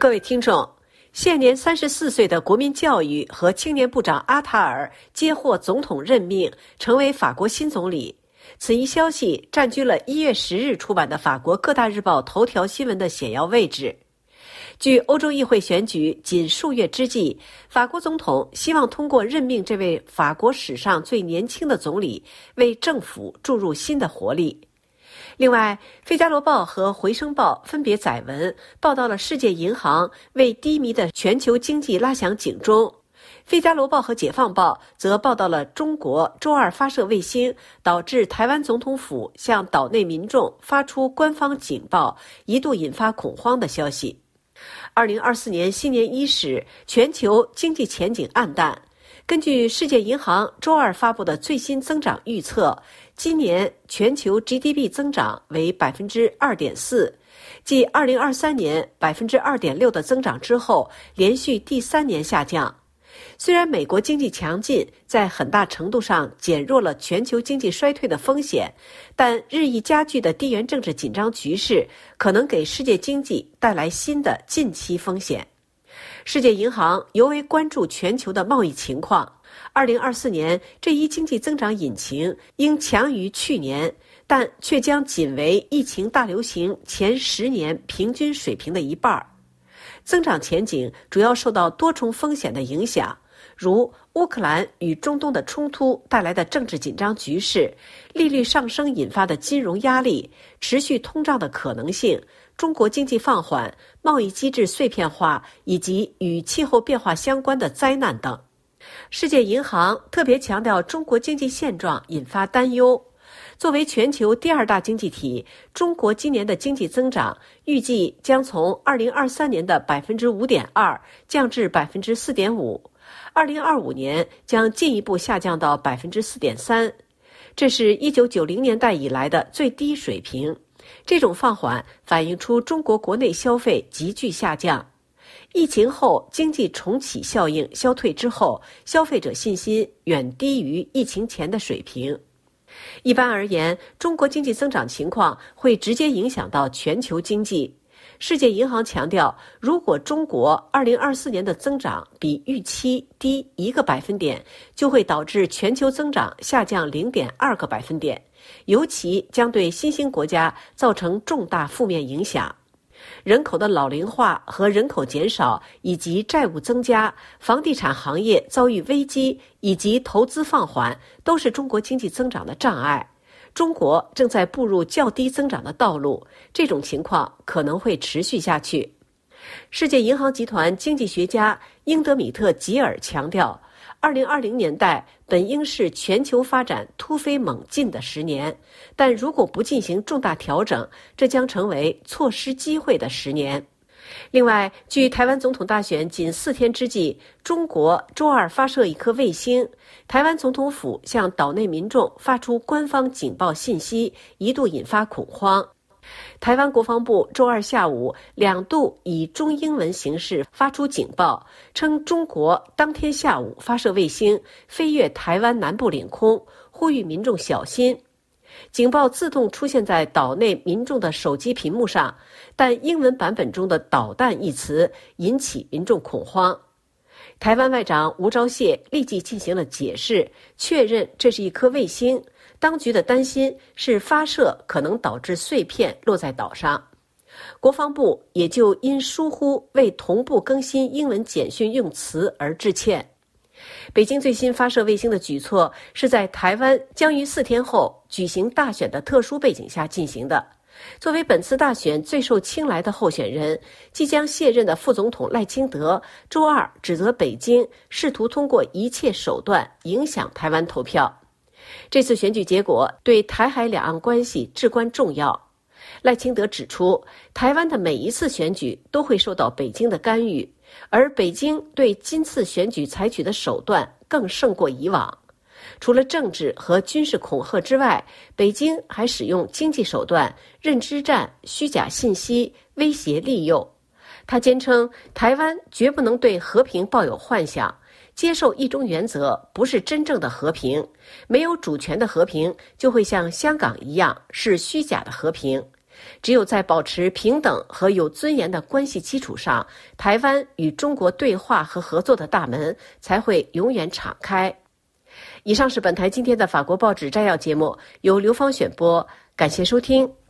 各位听众，现年三十四岁的国民教育和青年部长阿塔尔接获总统任命，成为法国新总理。此一消息占据了一月十日出版的法国各大日报头条新闻的显要位置。距欧洲议会选举仅数月之际，法国总统希望通过任命这位法国史上最年轻的总理，为政府注入新的活力。另外，《费加罗报》和《回声报》分别载文报道了世界银行为低迷的全球经济拉响警钟，《费加罗报》和《解放报》则报道了中国周二发射卫星导致台湾总统府向岛内民众发出官方警报，一度引发恐慌的消息。二零二四年新年伊始，全球经济前景暗淡。根据世界银行周二发布的最新增长预测，今年全球 GDP 增长为百分之二点四，继二零二三年百分之二点六的增长之后，连续第三年下降。虽然美国经济强劲，在很大程度上减弱了全球经济衰退的风险，但日益加剧的地缘政治紧张局势可能给世界经济带来新的近期风险。世界银行尤为关注全球的贸易情况。二零二四年这一经济增长引擎应强于去年，但却将仅为疫情大流行前十年平均水平的一半儿。增长前景主要受到多重风险的影响，如乌克兰与中东的冲突带来的政治紧张局势、利率上升引发的金融压力、持续通胀的可能性。中国经济放缓、贸易机制碎片化以及与气候变化相关的灾难等，世界银行特别强调中国经济现状引发担忧。作为全球第二大经济体，中国今年的经济增长预计将从二零二三年的百分之五点二降至百分之四点五，二零二五年将进一步下降到百分之四点三，这是一九九零年代以来的最低水平。这种放缓反映出中国国内消费急剧下降，疫情后经济重启效应消退之后，消费者信心远低于疫情前的水平。一般而言，中国经济增长情况会直接影响到全球经济。世界银行强调，如果中国2024年的增长比预期低一个百分点，就会导致全球增长下降0.2个百分点。尤其将对新兴国家造成重大负面影响，人口的老龄化和人口减少，以及债务增加、房地产行业遭遇危机以及投资放缓，都是中国经济增长的障碍。中国正在步入较低增长的道路，这种情况可能会持续下去。世界银行集团经济学家英德米特·吉尔强调。二零二零年代本应是全球发展突飞猛进的十年，但如果不进行重大调整，这将成为错失机会的十年。另外，距台湾总统大选仅四天之际，中国周二发射一颗卫星，台湾总统府向岛内民众发出官方警报信息，一度引发恐慌。台湾国防部周二下午两度以中英文形式发出警报，称中国当天下午发射卫星飞越台湾南部领空，呼吁民众小心。警报自动出现在岛内民众的手机屏幕上，但英文版本中的“导弹”一词引起民众恐慌。台湾外长吴钊燮立即进行了解释，确认这是一颗卫星。当局的担心是发射可能导致碎片落在岛上，国防部也就因疏忽未同步更新英文简讯用词而致歉。北京最新发射卫星的举措是在台湾将于四天后举行大选的特殊背景下进行的。作为本次大选最受青睐的候选人，即将卸任的副总统赖清德周二指责北京试图通过一切手段影响台湾投票。这次选举结果对台海两岸关系至关重要。赖清德指出，台湾的每一次选举都会受到北京的干预，而北京对今次选举采取的手段更胜过以往。除了政治和军事恐吓之外，北京还使用经济手段、认知战、虚假信息威胁利诱。他坚称，台湾绝不能对和平抱有幻想。接受一中原则不是真正的和平，没有主权的和平就会像香港一样是虚假的和平。只有在保持平等和有尊严的关系基础上，台湾与中国对话和合作的大门才会永远敞开。以上是本台今天的法国报纸摘要节目，由刘芳选播，感谢收听。